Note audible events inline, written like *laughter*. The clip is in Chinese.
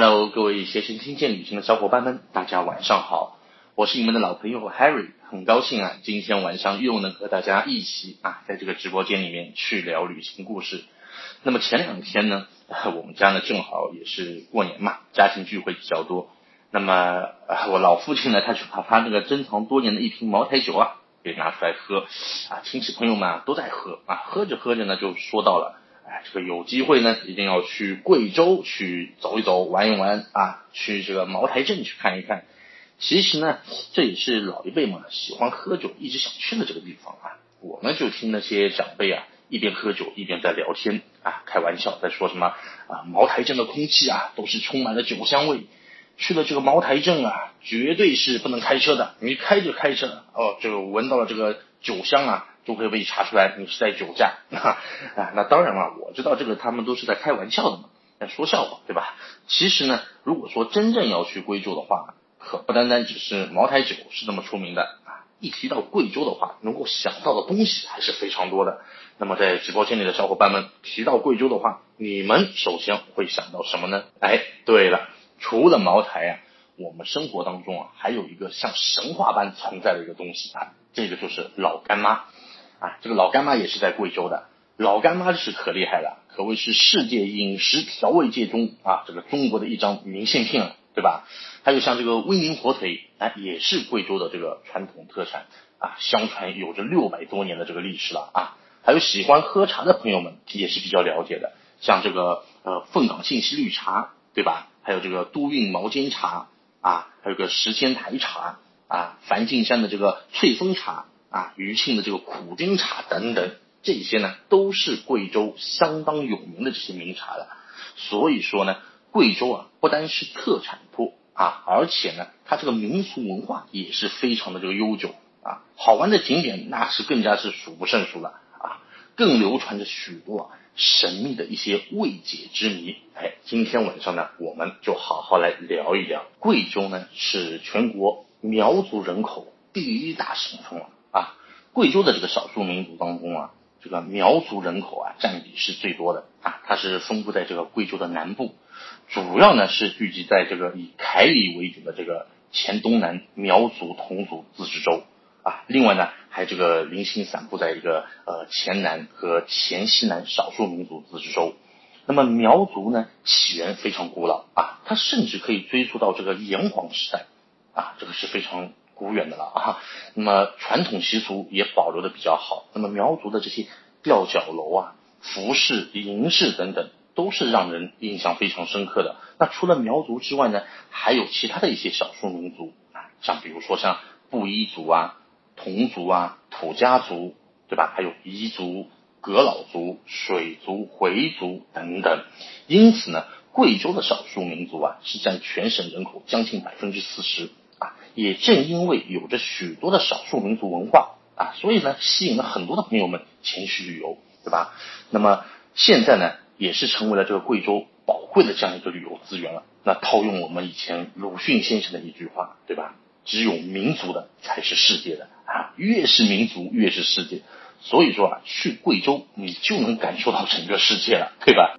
Hello，各位携程听见旅行的小伙伴们，大家晚上好，我是你们的老朋友 Harry，很高兴啊，今天晚上又能和大家一起啊，在这个直播间里面去聊旅行故事。那么前两天呢，*laughs* 我们家呢正好也是过年嘛，家庭聚会比较多。那么我老父亲呢，他就把他那个珍藏多年的一瓶茅台酒啊，给拿出来喝啊，亲戚朋友们啊都在喝啊，喝着喝着呢，就说到了。哎，这个有机会呢，一定要去贵州去走一走、玩一玩啊，去这个茅台镇去看一看。其实呢，这也是老一辈嘛喜欢喝酒、一直想去的这个地方啊。我呢就听那些长辈啊，一边喝酒一边在聊天啊，开玩笑在说什么啊，茅台镇的空气啊都是充满了酒香味。去了这个茅台镇啊，绝对是不能开车的，你开着开着哦，就闻到了这个酒香啊。都会被查出来你是在酒驾 *laughs* 啊！那当然了，我知道这个他们都是在开玩笑的嘛，在说笑话，对吧？其实呢，如果说真正要去贵州的话，可不单单只是茅台酒是那么出名的啊！一提到贵州的话，能够想到的东西还是非常多的。那么在直播间里的小伙伴们提到贵州的话，你们首先会想到什么呢？哎，对了，除了茅台啊，我们生活当中啊还有一个像神话般存在的一个东西啊，这个就是老干妈。啊，这个老干妈也是在贵州的，老干妈是可厉害了，可谓是世界饮食调味界中啊，这个中国的一张明信片了，对吧？还有像这个威宁火腿，哎，也是贵州的这个传统特产啊，相传有着六百多年的这个历史了啊。还有喜欢喝茶的朋友们也是比较了解的，像这个呃凤岗信息绿茶，对吧？还有这个都韵毛尖茶啊，还有个石仙台茶啊，梵净山的这个翠峰茶。啊，余庆的这个苦丁茶等等，这些呢都是贵州相当有名的这些名茶了。所以说呢，贵州啊不单是特产多啊，而且呢，它这个民俗文化也是非常的这个悠久啊，好玩的景点那是更加是数不胜数了啊，更流传着许多啊神秘的一些未解之谜。哎，今天晚上呢，我们就好好来聊一聊。贵州呢是全国苗族人口第一大省份了。啊贵州的这个少数民族当中啊，这个苗族人口啊占比是最多的啊，它是分布在这个贵州的南部，主要呢是聚集在这个以凯里为主的这个黔东南苗族侗族自治州啊，另外呢还这个零星散布在一个呃黔南和黔西南少数民族自治州。那么苗族呢起源非常古老啊，它甚至可以追溯到这个炎黄时代啊，这个是非常。古远的了啊，那么传统习俗也保留的比较好。那么苗族的这些吊脚楼啊、服饰、银饰等等，都是让人印象非常深刻的。那除了苗族之外呢，还有其他的一些少数民族啊，像比如说像布依族啊、侗族啊、土家族，对吧？还有彝族、仡佬族、水族、回族等等。因此呢，贵州的少数民族啊，是占全省人口将近百分之四十。也正因为有着许多的少数民族文化啊，所以呢，吸引了很多的朋友们前去旅游，对吧？那么现在呢，也是成为了这个贵州宝贵的这样一个旅游资源了。那套用我们以前鲁迅先生的一句话，对吧？只有民族的才是世界的啊，越是民族越是世界。所以说啊，去贵州你就能感受到整个世界了，对吧？